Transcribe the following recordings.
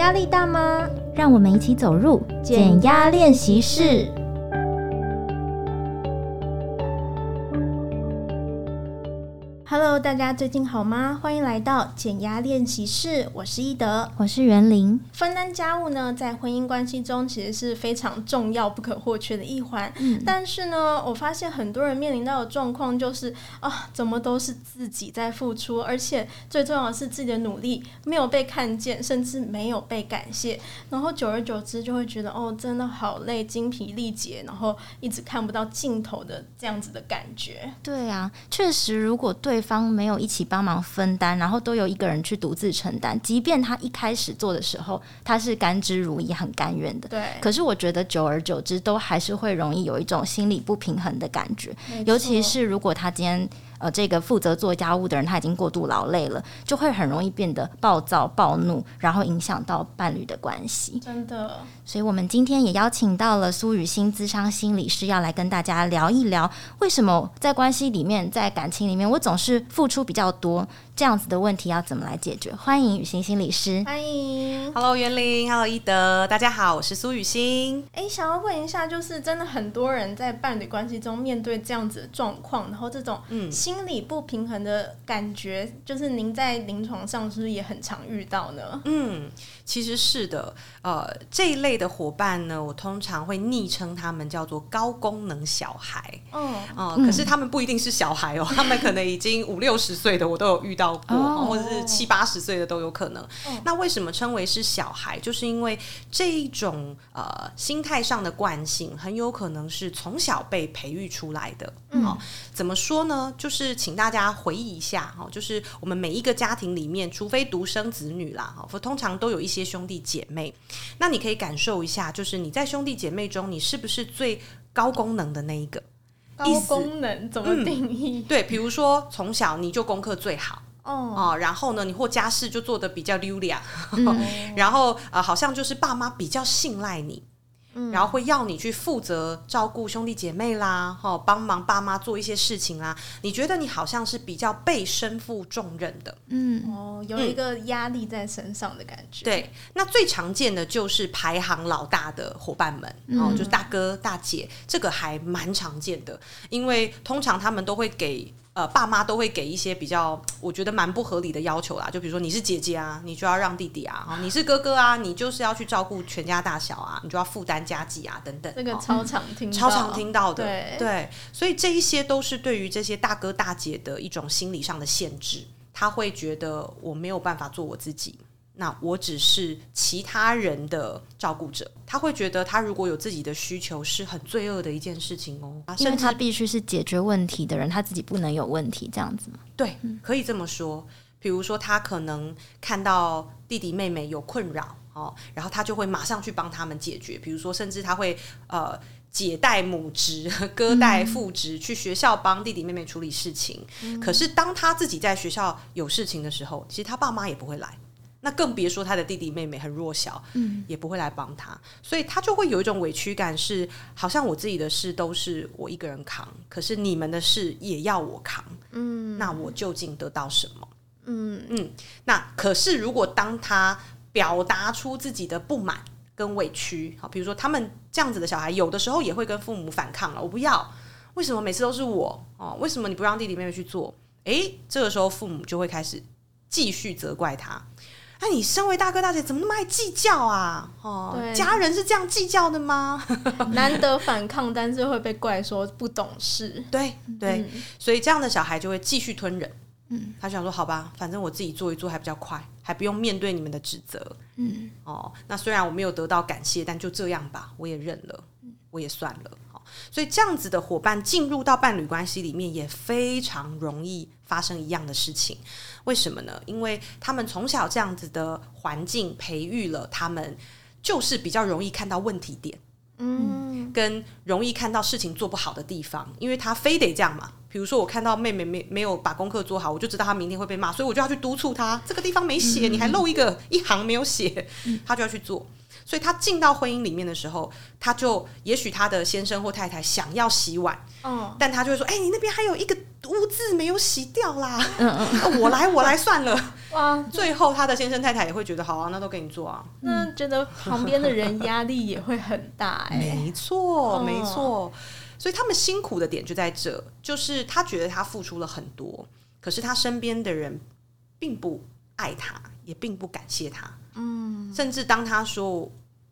压力大吗？让我们一起走入减压练习室。大家最近好吗？欢迎来到减压练习室，我是一德，我是袁玲。分担家务呢，在婚姻关系中其实是非常重要、不可或缺的一环。嗯，但是呢，我发现很多人面临到的状况就是啊，怎么都是自己在付出，而且最重要的是自己的努力没有被看见，甚至没有被感谢。然后久而久之，就会觉得哦，真的好累，精疲力竭，然后一直看不到尽头的这样子的感觉。对啊，确实，如果对对方没有一起帮忙分担，然后都由一个人去独自承担。即便他一开始做的时候，他是甘之如饴、很甘愿的。对。可是我觉得久而久之，都还是会容易有一种心理不平衡的感觉。尤其是如果他今天。呃，这个负责做家务的人，他已经过度劳累了，就会很容易变得暴躁、暴怒，然后影响到伴侣的关系。真的，所以我们今天也邀请到了苏雨欣资商心理师，要来跟大家聊一聊，为什么在关系里面，在感情里面，我总是付出比较多。这样子的问题要怎么来解决？欢迎雨欣心理师。欢迎，Hello 袁玲，Hello 一德，大家好，我是苏雨欣。哎，想要问一下，就是真的很多人在伴侣关系中面对这样子的状况，然后这种心理不平衡的感觉，嗯、就是您在临床上是不是也很常遇到呢？嗯，其实是的，呃，这一类的伙伴呢，我通常会昵称他们叫做高功能小孩。哦，呃、嗯，可是他们不一定是小孩哦，他们可能已经五六十岁的，我都有遇到。过，或者是七八十岁的都有可能。Oh. 那为什么称为是小孩？就是因为这一种呃心态上的惯性，很有可能是从小被培育出来的。嗯、哦，怎么说呢？就是请大家回忆一下哈、哦，就是我们每一个家庭里面，除非独生子女啦，哈、哦，通常都有一些兄弟姐妹。那你可以感受一下，就是你在兄弟姐妹中，你是不是最高功能的那一个？高功能怎么定义？嗯、对，比如说从小你就功课最好。哦，然后呢，你或家事就做的比较溜亮，嗯、然后呃，好像就是爸妈比较信赖你，嗯、然后会要你去负责照顾兄弟姐妹啦，哈、哦，帮忙爸妈做一些事情啦。你觉得你好像是比较被身负重任的，嗯，哦，有一个压力在身上的感觉。对，那最常见的就是排行老大的伙伴们，嗯、哦，就是大哥大姐，这个还蛮常见的，因为通常他们都会给。呃，爸妈都会给一些比较，我觉得蛮不合理的要求啦。就比如说，你是姐姐啊，你就要让弟弟啊；你是哥哥啊，你就是要去照顾全家大小啊，你就要负担家计啊，等等。这个超常听到，超常听到的。对，对，所以这一些都是对于这些大哥大姐的一种心理上的限制。他会觉得我没有办法做我自己。那我只是其他人的照顾者，他会觉得他如果有自己的需求是很罪恶的一件事情哦，因为他必须是解决问题的人，他自己不能有问题，这样子吗？对，可以这么说。比如说，他可能看到弟弟妹妹有困扰哦，然后他就会马上去帮他们解决。比如说，甚至他会呃姐带母职、哥带父职，去学校帮弟弟妹妹处理事情。嗯。可是当他自己在学校有事情的时候，其实他爸妈也不会来。那更别说他的弟弟妹妹很弱小，嗯，也不会来帮他，所以他就会有一种委屈感，是好像我自己的事都是我一个人扛，可是你们的事也要我扛，嗯，那我究竟得到什么？嗯嗯，那可是如果当他表达出自己的不满跟委屈，好，比如说他们这样子的小孩，有的时候也会跟父母反抗了，我不要，为什么每次都是我？哦，为什么你不让弟弟妹妹去做？诶，这个时候父母就会开始继续责怪他。那、啊、你身为大哥大姐，怎么那么爱计较啊？哦，家人是这样计较的吗？难得反抗，但是会被怪说不懂事。对对、嗯，所以这样的小孩就会继续吞忍。嗯，他想说，好吧，反正我自己做一做还比较快，还不用面对你们的指责。嗯，哦，那虽然我没有得到感谢，但就这样吧，我也认了，我也算了。所以这样子的伙伴进入到伴侣关系里面也非常容易发生一样的事情，为什么呢？因为他们从小这样子的环境培育了他们，就是比较容易看到问题点，嗯，跟容易看到事情做不好的地方，因为他非得这样嘛。比如说我看到妹妹没没有把功课做好，我就知道她明天会被骂，所以我就要去督促她，这个地方没写，你还漏一个一行没有写，她就要去做。所以他进到婚姻里面的时候，他就也许他的先生或太太想要洗碗，嗯，但他就会说：“哎、欸，你那边还有一个污渍没有洗掉啦，嗯嗯，我来我来算了。哇，最后他的先生太太也会觉得好啊，那都给你做啊。那觉得旁边的人压力也会很大哎、欸。没错，没错。所以他们辛苦的点就在这，就是他觉得他付出了很多，可是他身边的人并不爱他，也并不感谢他。嗯，甚至当他说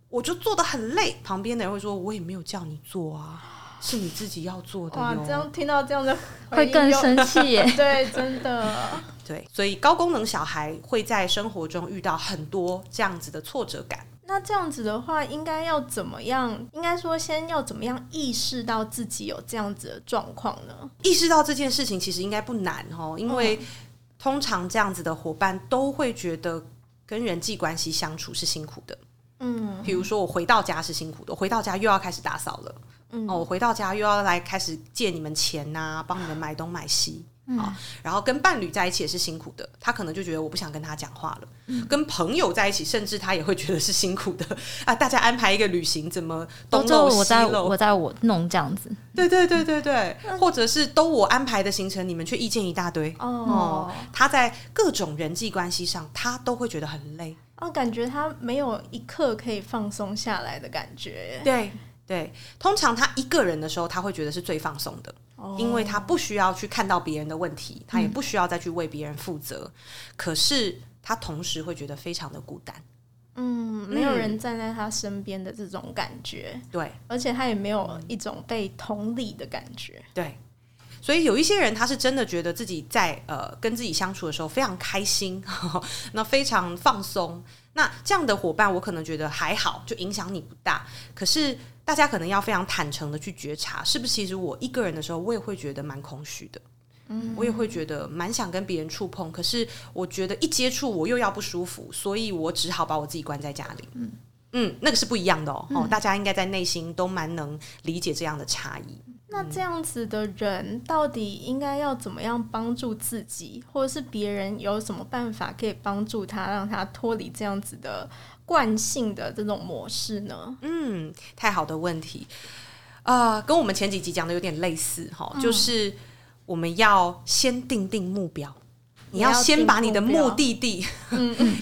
我就做的很累，旁边的人会说我也没有叫你做啊，是你自己要做的。哇，这样听到这样的 会更生气耶。对，真的。对，所以高功能小孩会在生活中遇到很多这样子的挫折感。那这样子的话，应该要怎么样？应该说，先要怎么样意识到自己有这样子的状况呢？意识到这件事情其实应该不难哦，因为通常这样子的伙伴都会觉得跟人际关系相处是辛苦的。嗯，比如说我回到家是辛苦的，我回到家又要开始打扫了。嗯，哦，我回到家又要来开始借你们钱呐，帮你们买东买西。好、嗯，然后跟伴侣在一起也是辛苦的，他可能就觉得我不想跟他讲话了。嗯、跟朋友在一起，甚至他也会觉得是辛苦的 啊！大家安排一个旅行，怎么东漏西漏，我在我弄这样子。对对对对对，嗯、或者是都我安排的行程，你们却意见一大堆哦，哦。他在各种人际关系上，他都会觉得很累哦，感觉他没有一刻可以放松下来的感觉。对对，通常他一个人的时候，他会觉得是最放松的。因为他不需要去看到别人的问题，他也不需要再去为别人负责，嗯、可是他同时会觉得非常的孤单，嗯，没有人站在他身边的这种感觉，对，而且他也没有一种被同理的感觉，对，所以有一些人他是真的觉得自己在呃跟自己相处的时候非常开心，呵 呵那非常放松，那这样的伙伴我可能觉得还好，就影响你不大，可是。大家可能要非常坦诚的去觉察，是不是？其实我一个人的时候，我也会觉得蛮空虚的，嗯，我也会觉得蛮想跟别人触碰，可是我觉得一接触我又要不舒服，所以我只好把我自己关在家里。嗯嗯，那个是不一样的哦。嗯，哦，大家应该在内心都蛮能理解这样的差异。那这样子的人到底应该要怎么样帮助自己，或者是别人有什么办法可以帮助他，让他脱离这样子的？惯性的这种模式呢？嗯，太好的问题啊，呃，跟我们前几集讲的有点类似哈，嗯，就是我们要先定定目标，你要先把你的目的地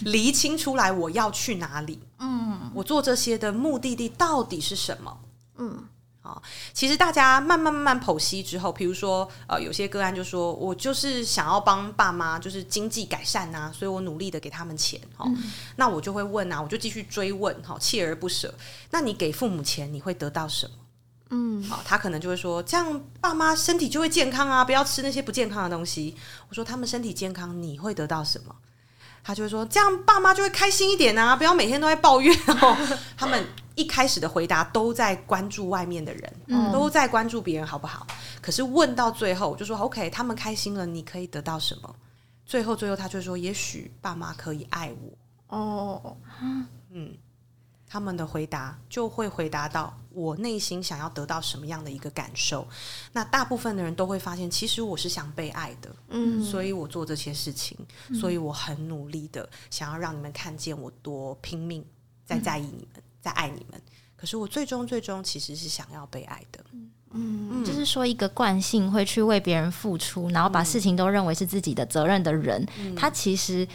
厘 清出来，我要去哪里？嗯，我做这些的目的地到底是什么？嗯。其实大家慢慢慢慢剖析之后，比如说，呃，有些个案就说，我就是想要帮爸妈，就是经济改善呐，所以我努力的给他们钱，哈、嗯，那我就会问啊，我就继续追问，哈，锲而不舍。那你给父母钱，你会得到什么？嗯，好，他可能就会说，这样爸妈身体就会健康啊，不要吃那些不健康的东西。我说他们身体健康，你会得到什么？他就会说，这样爸妈就会开心一点啊，不要每天都在抱怨哦。他们。一开始的回答都在关注外面的人，嗯、都在关注别人好不好？可是问到最后，我就说 OK，他们开心了，你可以得到什么？最后，最后他就说，也许爸妈可以爱我。哦，嗯，他们的回答就会回答到我内心想要得到什么样的一个感受。那大部分的人都会发现，其实我是想被爱的，嗯，所以我做这些事情，所以我很努力的想要让你们看见我多拼命在在意你们。在爱你们，可是我最终最终其实是想要被爱的，嗯，就是说一个惯性会去为别人付出，然后把事情都认为是自己的责任的人，嗯，他其实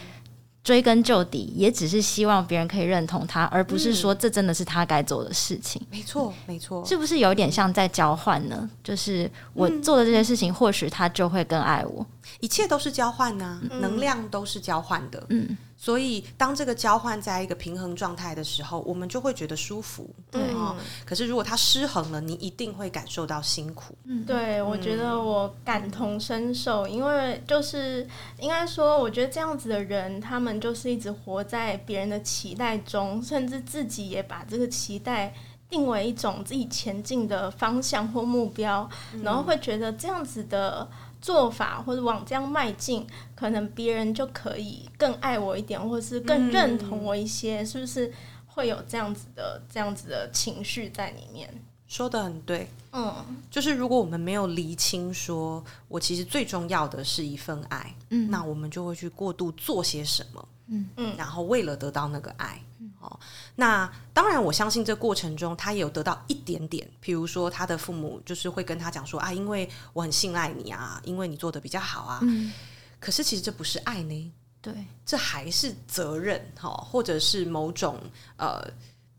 追根究底也只是希望别人可以认同他，而不是说这真的是他该做的事情。没错，没错，是不是有点像在交换呢？就是我做的这些事情，或许他就会更爱我。一切都是交换呢，能量都是交换的，嗯。所以，当这个交换在一个平衡状态的时候，我们就会觉得舒服。对，嗯、可是如果它失衡了，你一定会感受到辛苦。嗯，对，我觉得我感同身受，因为就是应该说，我觉得这样子的人，他们就是一直活在别人的期待中，甚至自己也把这个期待定为一种自己前进的方向或目标，嗯、然后会觉得这样子的。做法或者往这样迈进，可能别人就可以更爱我一点，或者是更认同我一些，嗯、是不是会有这样子的这样子的情绪在里面？说的很对，嗯，就是如果我们没有厘清，说我其实最重要的是一份爱，嗯，那我们就会去过度做些什么，嗯嗯，然后为了得到那个爱，哦，那当然，我相信这过程中他也有得到一点点，譬如说他的父母就是会跟他讲说啊，因为我很信赖你啊，因为你做的比较好啊。嗯，可是其实这不是爱呢，对，这还是责任哈，或者是某种呃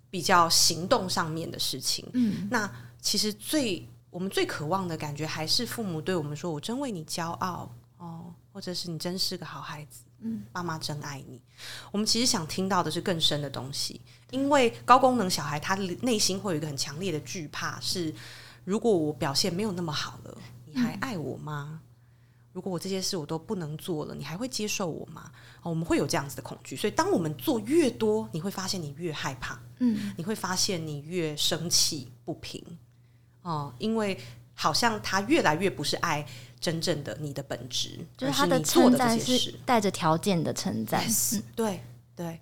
比较行动上面的事情。嗯，那其实最我们最渴望的感觉，还是父母对我们说：“我真为你骄傲哦。”或者是你真是个好孩子，嗯，爸妈真爱你。我们其实想听到的是更深的东西，因为高功能小孩他内心会有一个很强烈的惧怕，是如果我表现没有那么好了，你还爱我吗？嗯、如果我这些事我都不能做了，你还会接受我吗？哦，我们会有这样子的恐惧，所以当我们做越多，你会发现你越害怕，嗯，你会发现你越生气不平，哦，因为好像他越来越不是爱。真正的你的本质，就是他的称赞是带着条件的称赞。Yes, 对对，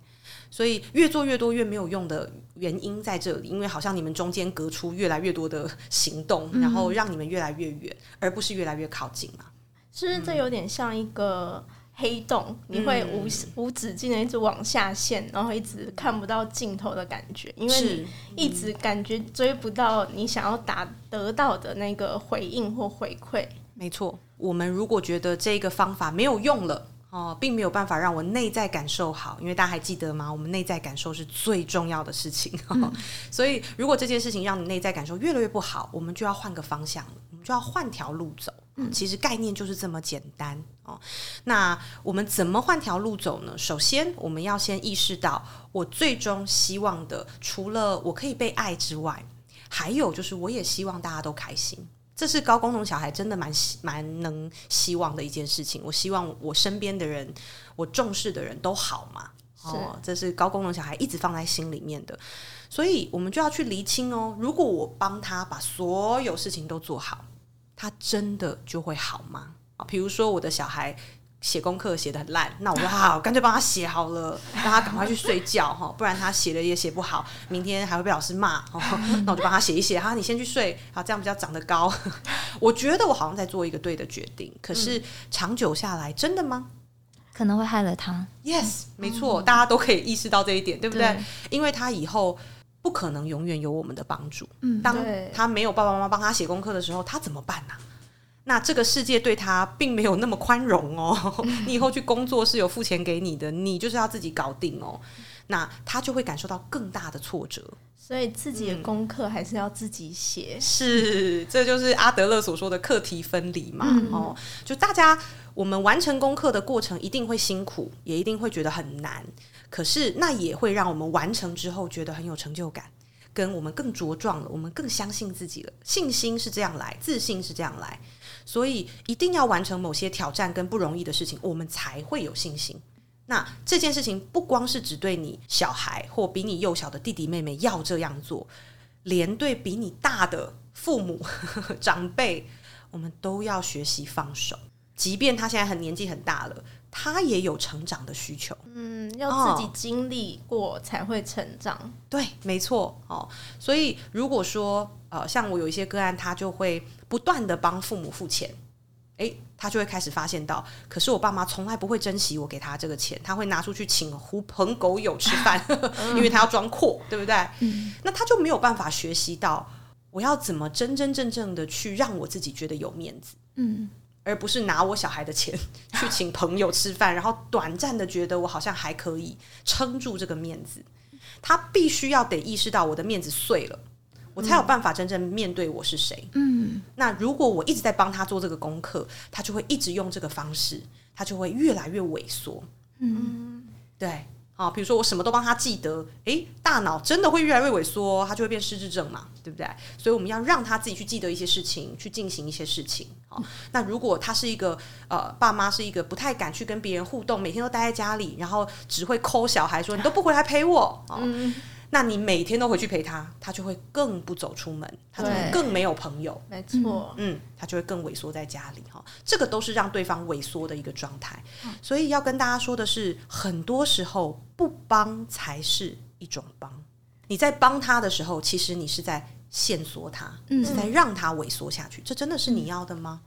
所以越做越多越没有用的原因在这里，因为好像你们中间隔出越来越多的行动，嗯、然后让你们越来越远，而不是越来越靠近嘛。是不是这有点像一个黑洞？嗯、你会无无止境的一直往下陷，然后一直看不到尽头的感觉，因为你一直感觉追不到你想要达得到的那个回应或回馈。没错，我们如果觉得这个方法没有用了哦，并没有办法让我内在感受好，因为大家还记得吗？我们内在感受是最重要的事情，嗯、所以如果这件事情让你内在感受越来越不好，我们就要换个方向，我们就要换条路走。嗯，其实概念就是这么简单哦。那我们怎么换条路走呢？首先，我们要先意识到，我最终希望的，除了我可以被爱之外，还有就是我也希望大家都开心。这是高功能小孩真的蛮蛮能希望的一件事情。我希望我身边的人，我重视的人都好嘛。哦，这是高功能小孩一直放在心里面的。所以我们就要去厘清哦。如果我帮他把所有事情都做好，他真的就会好吗？啊，比如说我的小孩。写功课写的很烂，那我说好，干脆帮他写好了，让他赶快去睡觉哈，不然他写的也写不好，明天还会被老师骂。那我就帮他写一写，哈，你先去睡，好，这样比较长得高。我觉得我好像在做一个对的决定，可是长久下来，真的吗？可能会害了他。Yes，没错，大家都可以意识到这一点，对不对？因为他以后不可能永远有我们的帮助。嗯，当他没有爸爸妈妈帮他写功课的时候，他怎么办呢？那这个世界对他并没有那么宽容哦。你以后去工作是有付钱给你的，你就是要自己搞定哦。那他就会感受到更大的挫折，所以自己的功课还是要自己写。嗯、是，这就是阿德勒所说的课题分离嘛。嗯、哦，就大家我们完成功课的过程一定会辛苦，也一定会觉得很难。可是那也会让我们完成之后觉得很有成就感，跟我们更茁壮了，我们更相信自己了。信心是这样来，自信是这样来。所以一定要完成某些挑战跟不容易的事情，我们才会有信心。那这件事情不光是只对你小孩或比你幼小的弟弟妹妹要这样做，连对比你大的父母、长辈，我们都要学习放手。即便他现在很年纪很大了，他也有成长的需求。嗯，要自己经历过才会成长。哦，对，没错。哦，所以如果说呃，像我有一些个案，他就会。不断的帮父母付钱，诶，他就会开始发现到，可是我爸妈从来不会珍惜我给他这个钱，他会拿出去请狐朋狗友吃饭，因为他要装阔，对不对？嗯，那他就没有办法学习到，我要怎么真真正正的去让我自己觉得有面子，嗯，而不是拿我小孩的钱去请朋友吃饭，然后短暂的觉得我好像还可以撑住这个面子，他必须要得意识到我的面子碎了。我才有办法真正面对我是谁。嗯，那如果我一直在帮他做这个功课，他就会一直用这个方式，他就会越来越萎缩。嗯，对，好，比如说我什么都帮他记得，诶，大脑真的会越来越萎缩，他就会变失智症嘛，对不对？所以我们要让他自己去记得一些事情，去进行一些事情。好，那如果他是一个呃，爸妈是一个不太敢去跟别人互动，每天都待在家里，然后只会抠小孩说你都不回来陪我。嗯。那你每天都回去陪他，他就会更不走出门，他就会更没有朋友。没错，嗯，他就会更萎缩在家里哈。这个都是让对方萎缩的一个状态。所以要跟大家说的是，很多时候不帮才是一种帮。你在帮他的时候，其实你是在限缩他，是在让他萎缩下去。这真的是你要的吗？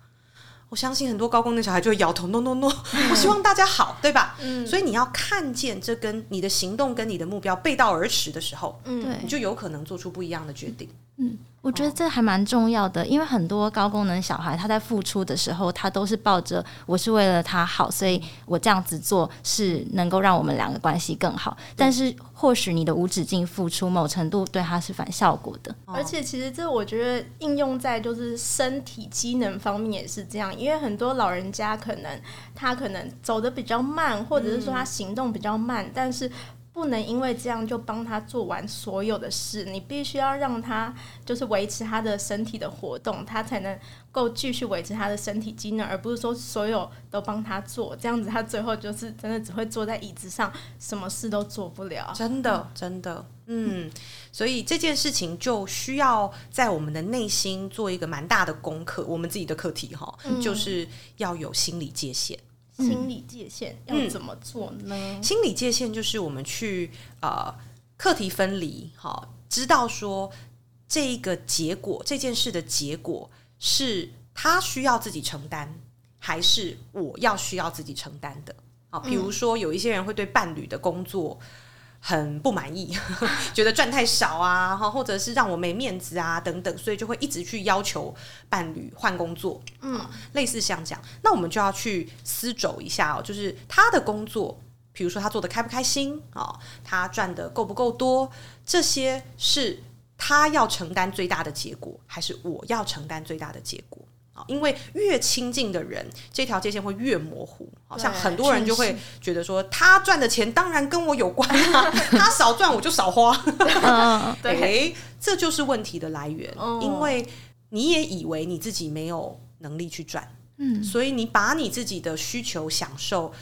我相信很多高功能小孩就会摇头，no no no，我希望大家好，对吧？嗯，所以你要看见这跟你的行动跟你的目标背道而驰的时候，你就有可能做出不一样的决定。嗯，我觉得这还蛮重要的，因为很多高功能小孩他在付出的时候，他都是抱着我是为了他好，所以我这样子做是能够让我们两个关系更好。但是或许你的无止境付出，某程度对他是反效果的。而且其实这我觉得应用在就是身体机能方面也是这样，因为很多老人家可能他可能走的比较慢，或者是说他行动比较慢，但是。不能因为这样就帮他做完所有的事，你必须要让他就是维持他的身体的活动，他才能够继续维持他的身体机能，而不是说所有都帮他做，这样子他最后就是真的只会坐在椅子上，什么事都做不了。真的，真的，嗯，所以这件事情就需要在我们的内心做一个蛮大的功课，我们自己的课题哈，就是要有心理界限。心理界限要怎么做呢？嗯、心理界限就是我们去呃课题分离，好，知道说这一个结果，这件事的结果是他需要自己承担，还是我要需要自己承担的？好，比如说有一些人会对伴侣的工作。很不满意，觉得赚太少啊，或者是让我没面子啊，等等，所以就会一直去要求伴侣换工作，嗯，类似像这样，那我们就要去思走一下哦，就是他的工作，比如说他做的开不开心啊，他赚的够不够多，这些是他要承担最大的结果，还是我要承担最大的结果？因为越亲近的人，这条界限会越模糊。好像很多人就会觉得说，他赚的钱当然跟我有关啊，他少赚我就少花。对，这就是问题的来源。因为你也以为你自己没有能力去赚，嗯，所以你把你自己的需求、享受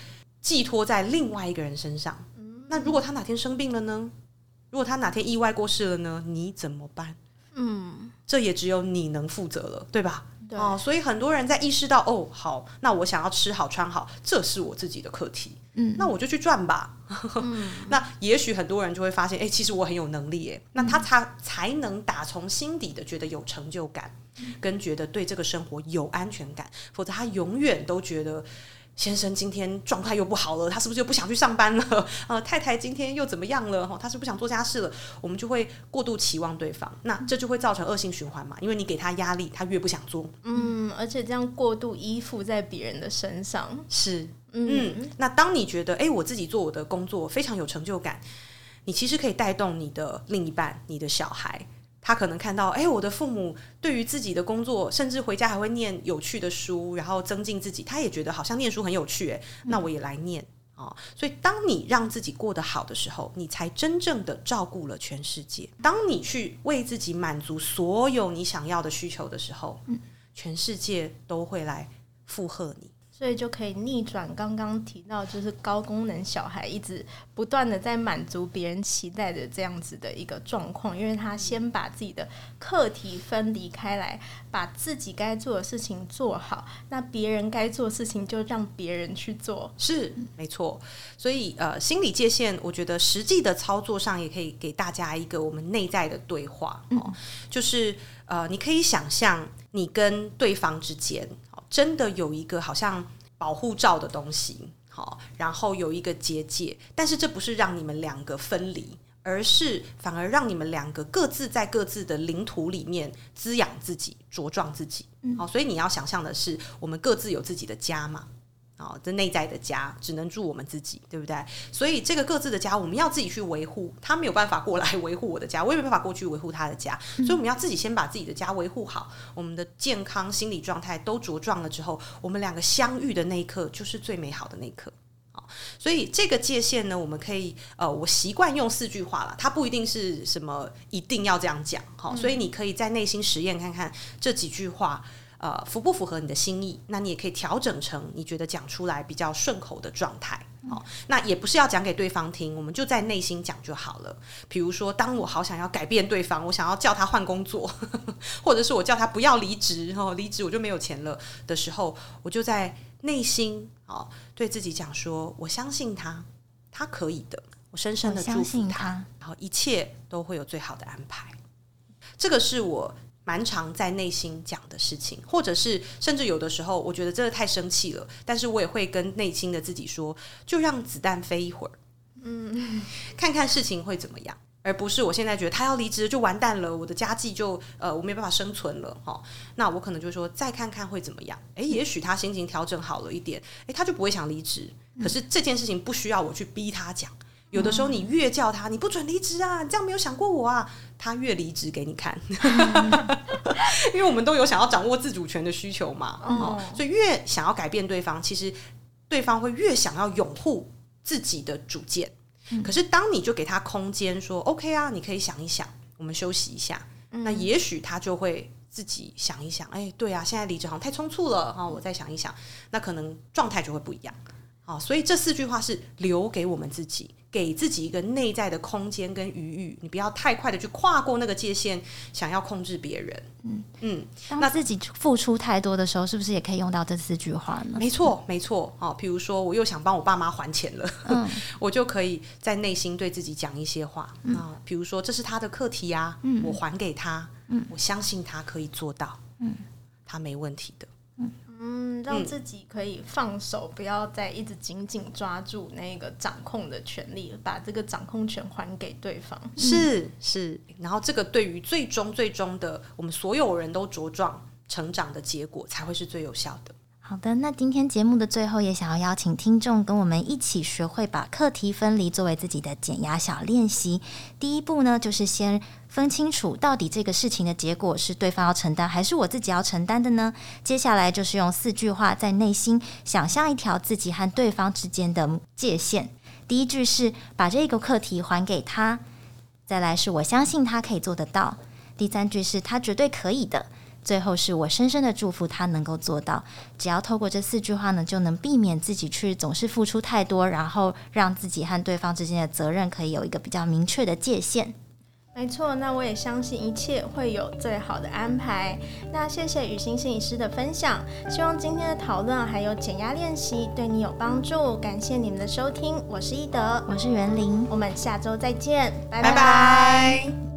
寄托在另外一个人身上。那如果他哪天生病了呢？如果他哪天意外过世了呢？你怎么办？嗯，这也只有你能负责了，对吧？哦，所以很多人在意识到哦，好，那我想要吃好穿好，这是我自己的课题，嗯，那我就去赚吧。嗯、那也许很多人就会发现，哎，其实我很有能力，哎，那他才才能打从心底的觉得有成就感，跟觉得对这个生活有安全感，否则他永远都觉得。先生今天状态又不好了，他是不是又不想去上班了？呃，太太今天又怎么样了？哈，他是不想做家事了？我们就会过度期望对方，那这就会造成恶性循环嘛。因为你给他压力，他越不想做。嗯，而且这样过度依附在别人的身上，是，嗯，嗯。那当你觉得，哎，我自己做我的工作非常有成就感，你其实可以带动你的另一半，你的小孩。他可能看到，哎，我的父母对于自己的工作，甚至回家还会念有趣的书，然后增进自己。他也觉得好像念书很有趣，哎，那我也来念啊，哦。所以，当你让自己过得好的时候，你才真正的照顾了全世界。当你去为自己满足所有你想要的需求的时候，嗯全世界都会来附和你。所以就可以逆转刚刚提到，就是高功能小孩一直不断的在满足别人期待的这样子的一个状况，因为他先把自己的课题分离开来，把自己该做的事情做好，那别人该做的事情就让别人去做，是没错。所以呃，心理界限，我觉得实际的操作上也可以给大家一个我们内在的对话哦，就是呃，你可以想象你跟对方之间。真的有一个好像保护罩的东西，好，然后有一个结界，但是这不是让你们两个分离，而是反而让你们两个各自在各自的领土里面滋养自己、茁壮自己。好，所以你要想象的是，我们各自有自己的家嘛。哦，这内在的家只能住我们自己，对不对？所以这个各自的家，我们要自己去维护。他没有办法过来维护我的家，我也没办法过去维护他的家。所以我们要自己先把自己的家维护好，我们的健康、心理状态都茁壮了之后，我们两个相遇的那一刻就是最美好的那一刻。好，所以这个界限呢，我们可以呃，我习惯用四句话了，它不一定是什么一定要这样讲。好，所以你可以在内心实验看看这几句话。呃，符不符合你的心意？那你也可以调整成你觉得讲出来比较顺口的状态。好、哦，那也不是要讲给对方听，我们就在内心讲就好了。比如说，当我好想要改变对方，我想要叫他换工作，呵 呵或者是我叫他不要离职，然哦，离职我就没有钱了的时候，我就在内心哦对自己讲说：我相信他，他可以的，我深深的祝福他，他然后一切都会有最好的安排。这个是我。蛮常在内心讲的事情，或者是甚至有的时候，我觉得真的太生气了，但是我也会跟内心的自己说，就让子弹飞一会儿，嗯，看看事情会怎么样，而不是我现在觉得他要离职就完蛋了，我的家计就呃我没办法生存了哈，那我可能就说再看看会怎么样，诶，也许他心情调整好了一点，诶，他就不会想离职，可是这件事情不需要我去逼他讲。有的时候你越叫他，你不准离职啊！你这样没有想过我啊？他越离职给你看，因为我们都有想要掌握自主权的需求嘛。哦，所以越想要改变对方，其实对方会越想要拥护自己的主见。可是当你就给他空间，说 OK 啊，你可以想一想，我们休息一下。那也许他就会自己想一想，哎，对啊，现在离职好像太匆促了啊！我再想一想，那可能状态就会不一样。好，所以这四句话是留给我们自己。给自己一个内在的空间跟余裕，你不要太快的去跨过那个界限，想要控制别人。嗯嗯，当自己付出太多的时候，是不是也可以用到这四句话呢？没错，没错。哦，比如说我又想帮我爸妈还钱了，嗯、我就可以在内心对自己讲一些话啊，嗯、比如说这是他的课题呀、啊，嗯、我还给他，嗯、我相信他可以做到，嗯，他没问题的。嗯，让自己可以放手，嗯、不要再一直紧紧抓住那个掌控的权利，把这个掌控权还给对方。是是，然后这个对于最终最终的我们所有人都茁壮成长的结果，才会是最有效的。好的，那今天节目的最后，也想要邀请听众跟我们一起学会把课题分离作为自己的减压小练习。第一步呢，就是先分清楚到底这个事情的结果是对方要承担，还是我自己要承担的呢？接下来就是用四句话在内心想象一条自己和对方之间的界限。第一句是把这个课题还给他，再来是我相信他可以做得到，第三句是他绝对可以的。最后是我深深的祝福他能够做到。只要透过这四句话呢，就能避免自己去总是付出太多，然后让自己和对方之间的责任可以有一个比较明确的界限。没错，那我也相信一切会有最好的安排。那谢谢雨欣心理师的分享，希望今天的讨论还有减压练习对你有帮助。感谢你们的收听，我是易德，我是袁玲，我们下周再见，拜拜。拜拜。